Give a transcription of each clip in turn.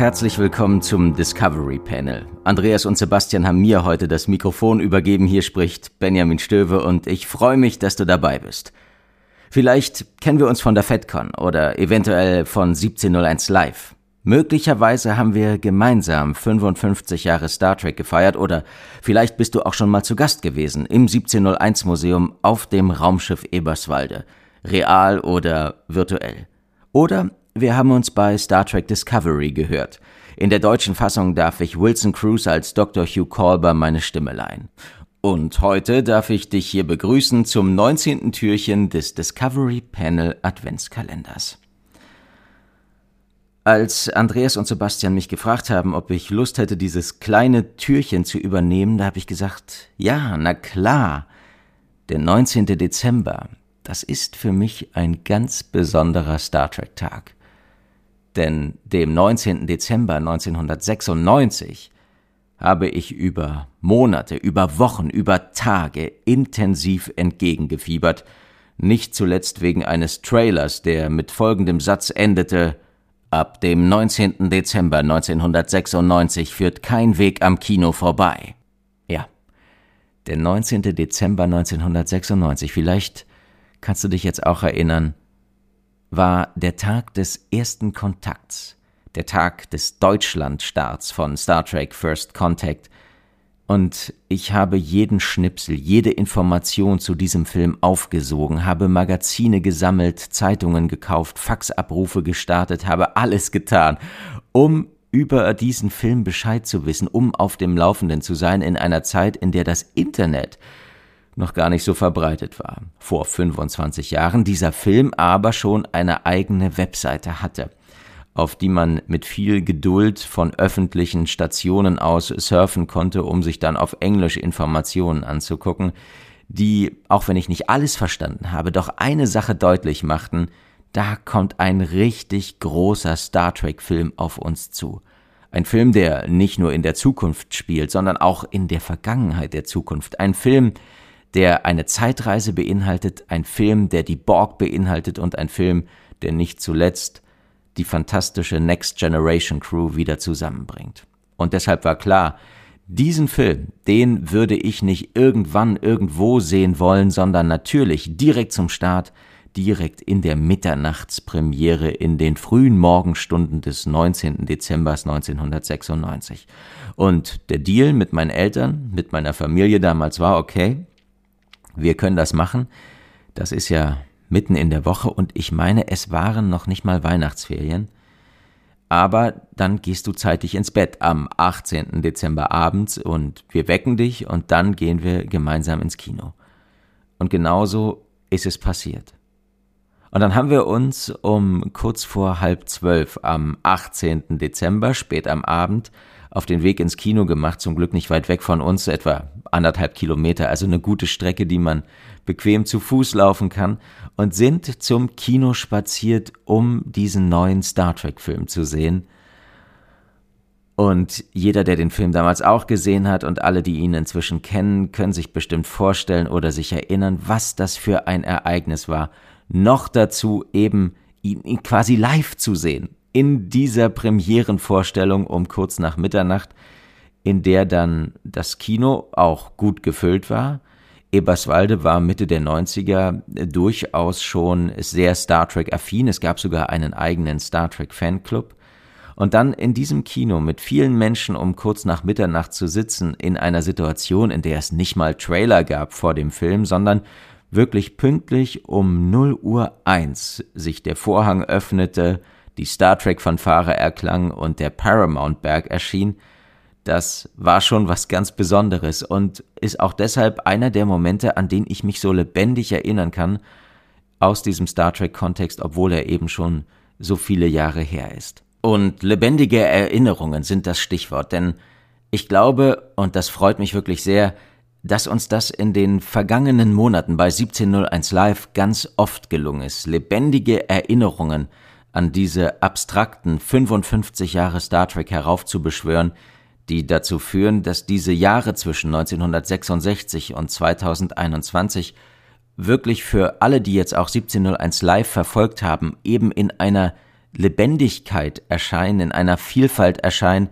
Herzlich willkommen zum Discovery Panel. Andreas und Sebastian haben mir heute das Mikrofon übergeben. Hier spricht Benjamin Stöwe und ich freue mich, dass du dabei bist. Vielleicht kennen wir uns von der FedCon oder eventuell von 1701 Live. Möglicherweise haben wir gemeinsam 55 Jahre Star Trek gefeiert oder vielleicht bist du auch schon mal zu Gast gewesen im 1701 Museum auf dem Raumschiff Eberswalde, real oder virtuell. Oder wir haben uns bei Star Trek Discovery gehört. In der deutschen Fassung darf ich Wilson Cruz als Dr. Hugh Colber meine Stimme leihen. Und heute darf ich dich hier begrüßen zum 19. Türchen des Discovery Panel Adventskalenders. Als Andreas und Sebastian mich gefragt haben, ob ich Lust hätte, dieses kleine Türchen zu übernehmen, da habe ich gesagt, ja, na klar. Der 19. Dezember, das ist für mich ein ganz besonderer Star Trek Tag denn dem 19. Dezember 1996 habe ich über Monate, über Wochen, über Tage intensiv entgegengefiebert, nicht zuletzt wegen eines Trailers, der mit folgendem Satz endete Ab dem 19. Dezember 1996 führt kein Weg am Kino vorbei. Ja, der 19. Dezember 1996, vielleicht kannst du dich jetzt auch erinnern, war der Tag des ersten Kontakts, der Tag des Deutschlandstarts von Star Trek First Contact, und ich habe jeden Schnipsel, jede Information zu diesem Film aufgesogen, habe Magazine gesammelt, Zeitungen gekauft, Faxabrufe gestartet, habe alles getan, um über diesen Film Bescheid zu wissen, um auf dem Laufenden zu sein in einer Zeit, in der das Internet noch gar nicht so verbreitet war. Vor 25 Jahren dieser Film aber schon eine eigene Webseite hatte, auf die man mit viel Geduld von öffentlichen Stationen aus surfen konnte, um sich dann auf Englisch Informationen anzugucken, die, auch wenn ich nicht alles verstanden habe, doch eine Sache deutlich machten, da kommt ein richtig großer Star Trek Film auf uns zu. Ein Film, der nicht nur in der Zukunft spielt, sondern auch in der Vergangenheit der Zukunft. Ein Film, der eine Zeitreise beinhaltet, ein Film, der die Borg beinhaltet und ein Film, der nicht zuletzt die fantastische Next Generation Crew wieder zusammenbringt. Und deshalb war klar, diesen Film, den würde ich nicht irgendwann irgendwo sehen wollen, sondern natürlich direkt zum Start, direkt in der Mitternachtspremiere in den frühen Morgenstunden des 19. Dezember 1996. Und der Deal mit meinen Eltern, mit meiner Familie damals war, okay, wir können das machen. Das ist ja mitten in der Woche und ich meine, es waren noch nicht mal Weihnachtsferien. Aber dann gehst du zeitig ins Bett am 18. Dezember abends und wir wecken dich und dann gehen wir gemeinsam ins Kino. Und genauso ist es passiert. Und dann haben wir uns um kurz vor halb zwölf am 18. Dezember, spät am Abend, auf den Weg ins Kino gemacht, zum Glück nicht weit weg von uns, etwa anderthalb Kilometer, also eine gute Strecke, die man bequem zu Fuß laufen kann, und sind zum Kino spaziert, um diesen neuen Star Trek-Film zu sehen. Und jeder, der den Film damals auch gesehen hat und alle, die ihn inzwischen kennen, können sich bestimmt vorstellen oder sich erinnern, was das für ein Ereignis war. Noch dazu eben ihn quasi live zu sehen in dieser Premierenvorstellung um kurz nach Mitternacht, in der dann das Kino auch gut gefüllt war. Eberswalde war Mitte der 90er durchaus schon sehr Star Trek affin. Es gab sogar einen eigenen Star Trek Fanclub. Und dann in diesem Kino mit vielen Menschen um kurz nach Mitternacht zu sitzen, in einer Situation, in der es nicht mal Trailer gab vor dem Film, sondern wirklich pünktlich um 0 Uhr 1 sich der Vorhang öffnete, die Star Trek-Fanfare erklang und der Paramount-Berg erschien, das war schon was ganz Besonderes und ist auch deshalb einer der Momente, an den ich mich so lebendig erinnern kann, aus diesem Star Trek-Kontext, obwohl er eben schon so viele Jahre her ist. Und lebendige Erinnerungen sind das Stichwort, denn ich glaube, und das freut mich wirklich sehr, dass uns das in den vergangenen Monaten bei 1701 Live ganz oft gelungen ist, lebendige Erinnerungen an diese abstrakten 55 Jahre Star Trek heraufzubeschwören, die dazu führen, dass diese Jahre zwischen 1966 und 2021 wirklich für alle, die jetzt auch 1701 live verfolgt haben, eben in einer Lebendigkeit erscheinen, in einer Vielfalt erscheinen,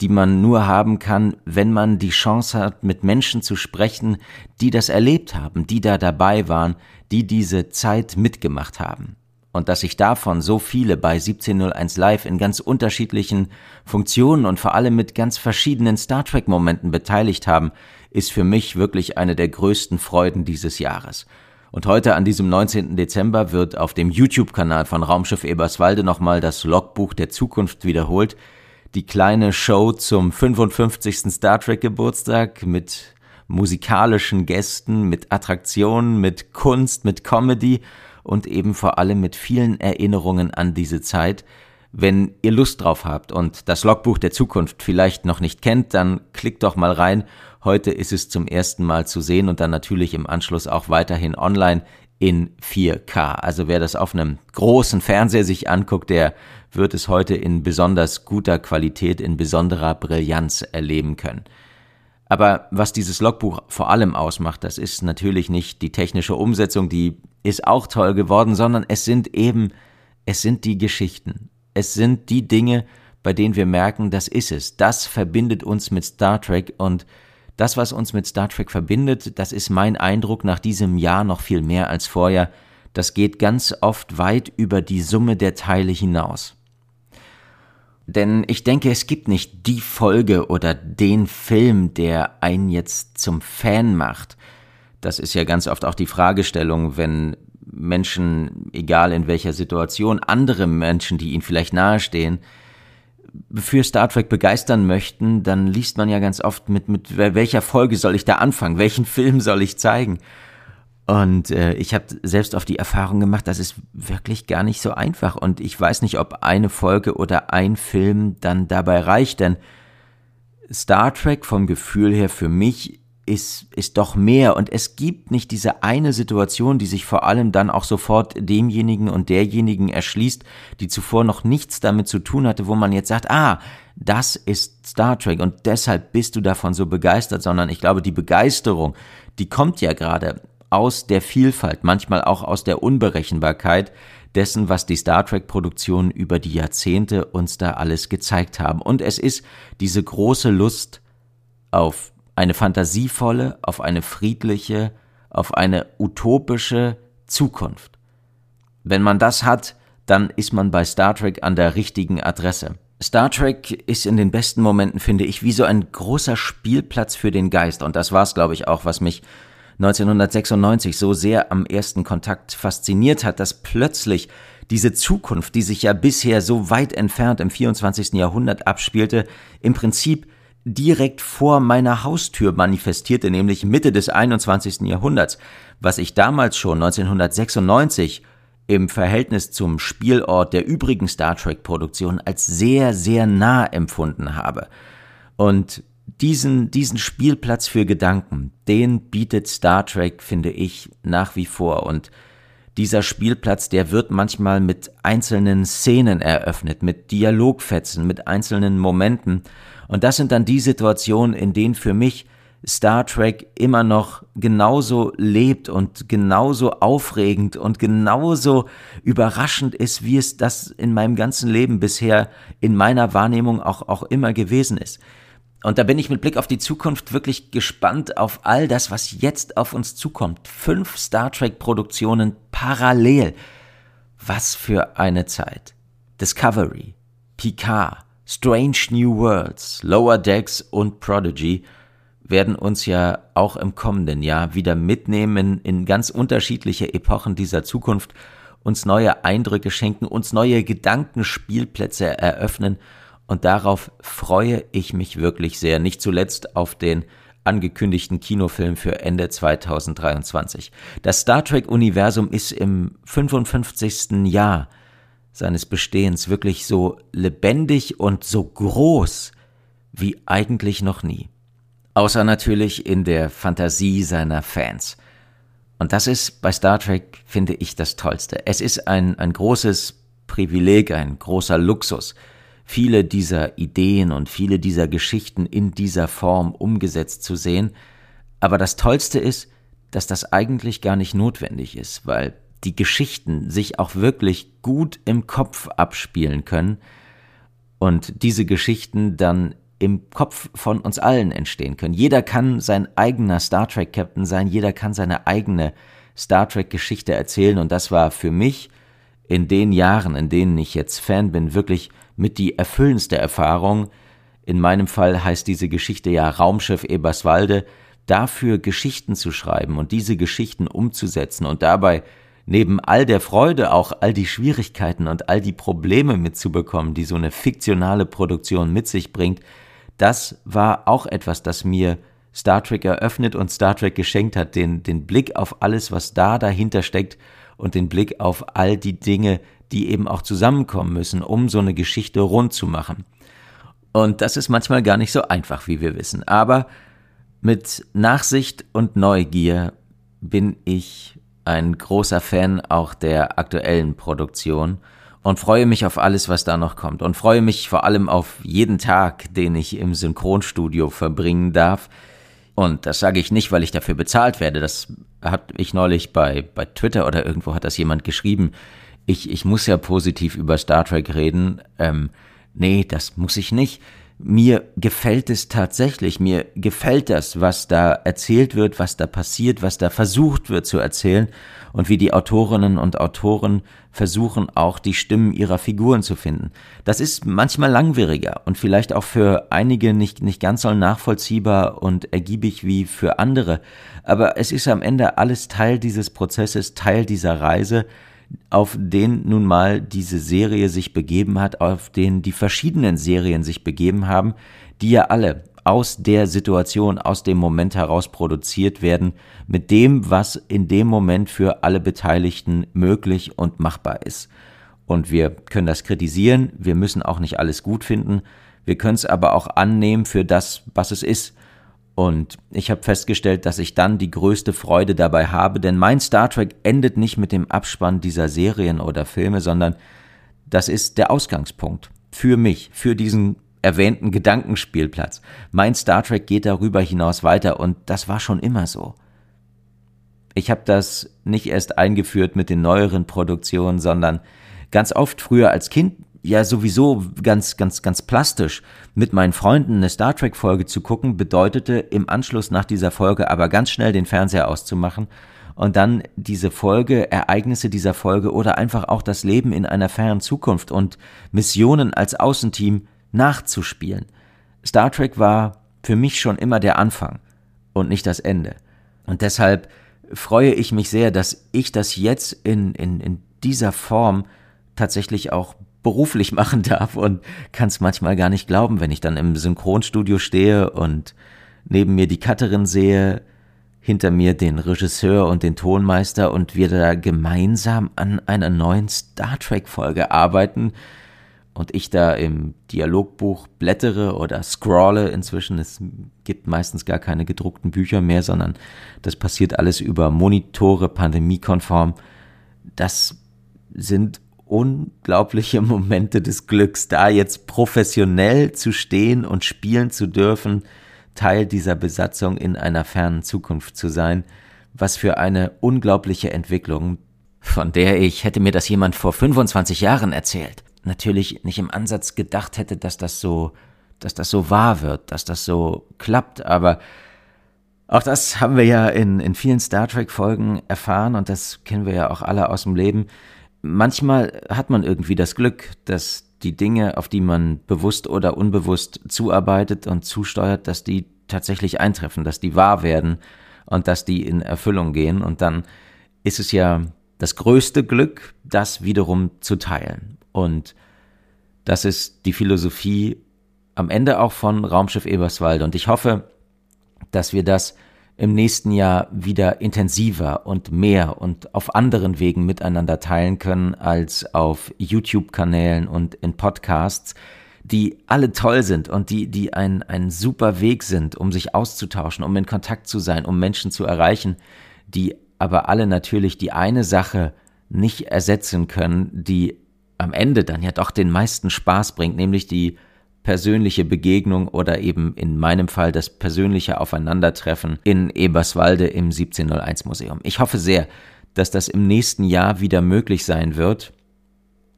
die man nur haben kann, wenn man die Chance hat, mit Menschen zu sprechen, die das erlebt haben, die da dabei waren, die diese Zeit mitgemacht haben und dass sich davon so viele bei 1701 Live in ganz unterschiedlichen Funktionen und vor allem mit ganz verschiedenen Star Trek Momenten beteiligt haben, ist für mich wirklich eine der größten Freuden dieses Jahres. Und heute an diesem 19. Dezember wird auf dem YouTube-Kanal von Raumschiff Eberswalde nochmal das Logbuch der Zukunft wiederholt. Die kleine Show zum 55. Star Trek Geburtstag mit musikalischen Gästen, mit Attraktionen, mit Kunst, mit Comedy und eben vor allem mit vielen Erinnerungen an diese Zeit. Wenn ihr Lust drauf habt und das Logbuch der Zukunft vielleicht noch nicht kennt, dann klickt doch mal rein. Heute ist es zum ersten Mal zu sehen und dann natürlich im Anschluss auch weiterhin online in 4K. Also wer das auf einem großen Fernseher sich anguckt, der wird es heute in besonders guter Qualität, in besonderer Brillanz erleben können. Aber was dieses Logbuch vor allem ausmacht, das ist natürlich nicht die technische Umsetzung, die ist auch toll geworden, sondern es sind eben, es sind die Geschichten. Es sind die Dinge, bei denen wir merken, das ist es. Das verbindet uns mit Star Trek und das, was uns mit Star Trek verbindet, das ist mein Eindruck nach diesem Jahr noch viel mehr als vorher. Das geht ganz oft weit über die Summe der Teile hinaus. Denn ich denke, es gibt nicht die Folge oder den Film, der einen jetzt zum Fan macht. Das ist ja ganz oft auch die Fragestellung, wenn Menschen, egal in welcher Situation, andere Menschen, die ihnen vielleicht nahestehen, für Star Trek begeistern möchten, dann liest man ja ganz oft mit, mit welcher Folge soll ich da anfangen, welchen Film soll ich zeigen. Und äh, ich habe selbst auf die Erfahrung gemacht, das ist wirklich gar nicht so einfach. Und ich weiß nicht, ob eine Folge oder ein Film dann dabei reicht, denn Star Trek vom Gefühl her für mich ist, ist doch mehr. Und es gibt nicht diese eine Situation, die sich vor allem dann auch sofort demjenigen und derjenigen erschließt, die zuvor noch nichts damit zu tun hatte, wo man jetzt sagt, ah, das ist Star Trek und deshalb bist du davon so begeistert, sondern ich glaube, die Begeisterung, die kommt ja gerade aus der Vielfalt, manchmal auch aus der Unberechenbarkeit dessen, was die Star Trek-Produktionen über die Jahrzehnte uns da alles gezeigt haben. Und es ist diese große Lust auf eine fantasievolle, auf eine friedliche, auf eine utopische Zukunft. Wenn man das hat, dann ist man bei Star Trek an der richtigen Adresse. Star Trek ist in den besten Momenten, finde ich, wie so ein großer Spielplatz für den Geist. Und das war es, glaube ich, auch, was mich 1996 so sehr am ersten Kontakt fasziniert hat, dass plötzlich diese Zukunft, die sich ja bisher so weit entfernt im 24. Jahrhundert abspielte, im Prinzip direkt vor meiner Haustür manifestierte, nämlich Mitte des 21. Jahrhunderts, was ich damals schon 1996 im Verhältnis zum Spielort der übrigen Star Trek Produktion als sehr, sehr nah empfunden habe. Und diesen, diesen Spielplatz für Gedanken, den bietet Star Trek, finde ich, nach wie vor. Und dieser Spielplatz, der wird manchmal mit einzelnen Szenen eröffnet, mit Dialogfetzen, mit einzelnen Momenten. Und das sind dann die Situationen, in denen für mich Star Trek immer noch genauso lebt und genauso aufregend und genauso überraschend ist, wie es das in meinem ganzen Leben bisher in meiner Wahrnehmung auch, auch immer gewesen ist. Und da bin ich mit Blick auf die Zukunft wirklich gespannt auf all das, was jetzt auf uns zukommt. Fünf Star Trek-Produktionen parallel. Was für eine Zeit. Discovery, Picard, Strange New Worlds, Lower Decks und Prodigy werden uns ja auch im kommenden Jahr wieder mitnehmen in ganz unterschiedliche Epochen dieser Zukunft, uns neue Eindrücke schenken, uns neue Gedankenspielplätze eröffnen und darauf freue ich mich wirklich sehr, nicht zuletzt auf den angekündigten Kinofilm für Ende 2023. Das Star Trek-Universum ist im 55. Jahr seines Bestehens wirklich so lebendig und so groß wie eigentlich noch nie. Außer natürlich in der Fantasie seiner Fans. Und das ist bei Star Trek, finde ich, das Tollste. Es ist ein, ein großes Privileg, ein großer Luxus, viele dieser Ideen und viele dieser Geschichten in dieser Form umgesetzt zu sehen. Aber das Tollste ist, dass das eigentlich gar nicht notwendig ist, weil die Geschichten sich auch wirklich gut im Kopf abspielen können und diese Geschichten dann im Kopf von uns allen entstehen können. Jeder kann sein eigener Star Trek Captain sein, jeder kann seine eigene Star Trek Geschichte erzählen und das war für mich in den Jahren, in denen ich jetzt Fan bin, wirklich mit die erfüllendste Erfahrung. In meinem Fall heißt diese Geschichte ja Raumschiff Eberswalde, dafür Geschichten zu schreiben und diese Geschichten umzusetzen und dabei neben all der Freude auch all die Schwierigkeiten und all die Probleme mitzubekommen, die so eine fiktionale Produktion mit sich bringt, das war auch etwas, das mir Star Trek eröffnet und Star Trek geschenkt hat, den, den Blick auf alles, was da dahinter steckt und den Blick auf all die Dinge, die eben auch zusammenkommen müssen, um so eine Geschichte rund zu machen. Und das ist manchmal gar nicht so einfach, wie wir wissen. Aber mit Nachsicht und Neugier bin ich ein großer Fan auch der aktuellen Produktion und freue mich auf alles, was da noch kommt und freue mich vor allem auf jeden Tag, den ich im Synchronstudio verbringen darf. Und das sage ich nicht, weil ich dafür bezahlt werde. Das hat ich neulich bei, bei Twitter oder irgendwo hat das jemand geschrieben. Ich, ich muss ja positiv über Star Trek reden. Ähm, nee, das muss ich nicht mir gefällt es tatsächlich, mir gefällt das, was da erzählt wird, was da passiert, was da versucht wird zu erzählen und wie die Autorinnen und Autoren versuchen auch die Stimmen ihrer Figuren zu finden. Das ist manchmal langwieriger und vielleicht auch für einige nicht, nicht ganz so nachvollziehbar und ergiebig wie für andere, aber es ist am Ende alles Teil dieses Prozesses, Teil dieser Reise auf den nun mal diese Serie sich begeben hat, auf den die verschiedenen Serien sich begeben haben, die ja alle aus der Situation, aus dem Moment heraus produziert werden, mit dem, was in dem Moment für alle Beteiligten möglich und machbar ist. Und wir können das kritisieren, wir müssen auch nicht alles gut finden, wir können es aber auch annehmen für das, was es ist. Und ich habe festgestellt, dass ich dann die größte Freude dabei habe, denn mein Star Trek endet nicht mit dem Abspann dieser Serien oder Filme, sondern das ist der Ausgangspunkt für mich, für diesen erwähnten Gedankenspielplatz. Mein Star Trek geht darüber hinaus weiter und das war schon immer so. Ich habe das nicht erst eingeführt mit den neueren Produktionen, sondern ganz oft früher als Kind ja sowieso ganz, ganz, ganz plastisch mit meinen Freunden eine Star Trek Folge zu gucken, bedeutete im Anschluss nach dieser Folge aber ganz schnell den Fernseher auszumachen und dann diese Folge, Ereignisse dieser Folge oder einfach auch das Leben in einer fernen Zukunft und Missionen als Außenteam nachzuspielen. Star Trek war für mich schon immer der Anfang und nicht das Ende. Und deshalb freue ich mich sehr, dass ich das jetzt in, in, in dieser Form tatsächlich auch beruflich machen darf und kann es manchmal gar nicht glauben, wenn ich dann im Synchronstudio stehe und neben mir die Cutterin sehe, hinter mir den Regisseur und den Tonmeister und wir da gemeinsam an einer neuen Star Trek Folge arbeiten und ich da im Dialogbuch blättere oder scrolle inzwischen. Es gibt meistens gar keine gedruckten Bücher mehr, sondern das passiert alles über Monitore, pandemiekonform. Das sind unglaubliche Momente des Glücks, da jetzt professionell zu stehen und spielen zu dürfen, Teil dieser Besatzung in einer fernen Zukunft zu sein. Was für eine unglaubliche Entwicklung, von der ich, hätte mir das jemand vor 25 Jahren erzählt, natürlich nicht im Ansatz gedacht hätte, dass das so, dass das so wahr wird, dass das so klappt, aber auch das haben wir ja in, in vielen Star Trek Folgen erfahren und das kennen wir ja auch alle aus dem Leben manchmal hat man irgendwie das Glück, dass die Dinge, auf die man bewusst oder unbewusst zuarbeitet und zusteuert, dass die tatsächlich eintreffen, dass die wahr werden und dass die in Erfüllung gehen. Und dann ist es ja das größte Glück, das wiederum zu teilen. Und das ist die Philosophie am Ende auch von Raumschiff Eberswalde. Und ich hoffe, dass wir das im nächsten Jahr wieder intensiver und mehr und auf anderen Wegen miteinander teilen können als auf YouTube-Kanälen und in Podcasts, die alle toll sind und die, die ein, ein super Weg sind, um sich auszutauschen, um in Kontakt zu sein, um Menschen zu erreichen, die aber alle natürlich die eine Sache nicht ersetzen können, die am Ende dann ja doch den meisten Spaß bringt, nämlich die persönliche Begegnung oder eben in meinem Fall das persönliche Aufeinandertreffen in Eberswalde im 1701 Museum. Ich hoffe sehr, dass das im nächsten Jahr wieder möglich sein wird.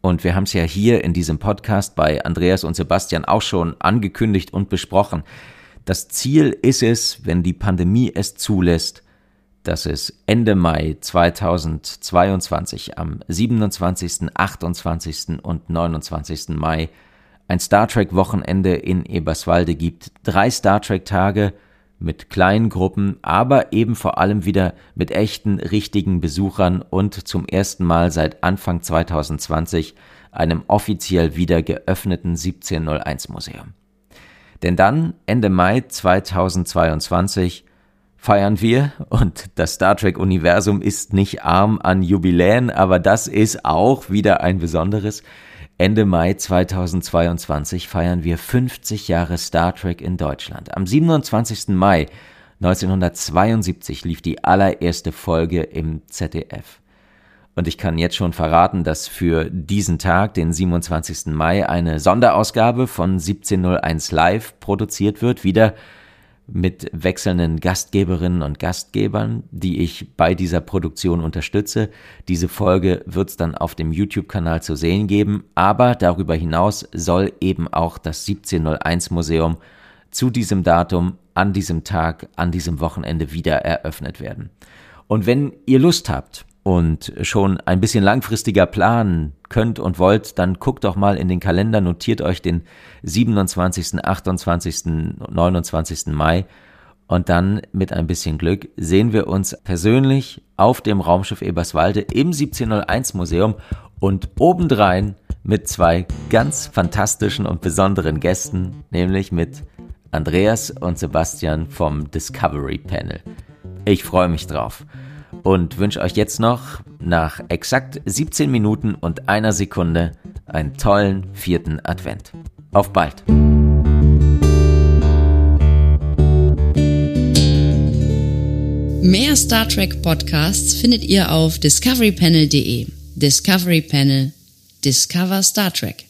Und wir haben es ja hier in diesem Podcast bei Andreas und Sebastian auch schon angekündigt und besprochen. Das Ziel ist es, wenn die Pandemie es zulässt, dass es Ende Mai 2022 am 27., 28. und 29. Mai ein Star Trek Wochenende in Eberswalde gibt. Drei Star Trek Tage mit kleinen Gruppen, aber eben vor allem wieder mit echten, richtigen Besuchern und zum ersten Mal seit Anfang 2020 einem offiziell wieder geöffneten 1701 Museum. Denn dann, Ende Mai 2022, feiern wir, und das Star Trek-Universum ist nicht arm an Jubiläen, aber das ist auch wieder ein besonderes, Ende Mai 2022 feiern wir 50 Jahre Star Trek in Deutschland. Am 27. Mai 1972 lief die allererste Folge im ZDF. Und ich kann jetzt schon verraten, dass für diesen Tag, den 27. Mai, eine Sonderausgabe von 1701 Live produziert wird, wieder mit wechselnden Gastgeberinnen und Gastgebern, die ich bei dieser Produktion unterstütze. Diese Folge wird es dann auf dem YouTube-Kanal zu sehen geben, aber darüber hinaus soll eben auch das 1701 Museum zu diesem Datum, an diesem Tag, an diesem Wochenende wieder eröffnet werden. Und wenn ihr Lust habt, und schon ein bisschen langfristiger planen könnt und wollt, dann guckt doch mal in den Kalender, notiert euch den 27., 28., 29. Mai und dann mit ein bisschen Glück sehen wir uns persönlich auf dem Raumschiff Eberswalde im 1701 Museum und obendrein mit zwei ganz fantastischen und besonderen Gästen, nämlich mit Andreas und Sebastian vom Discovery Panel. Ich freue mich drauf und wünsche euch jetzt noch nach exakt 17 Minuten und einer Sekunde einen tollen vierten Advent. Auf bald! Mehr Star Trek Podcasts findet ihr auf discoverypanel.de. Discovery Panel. Discover Star Trek.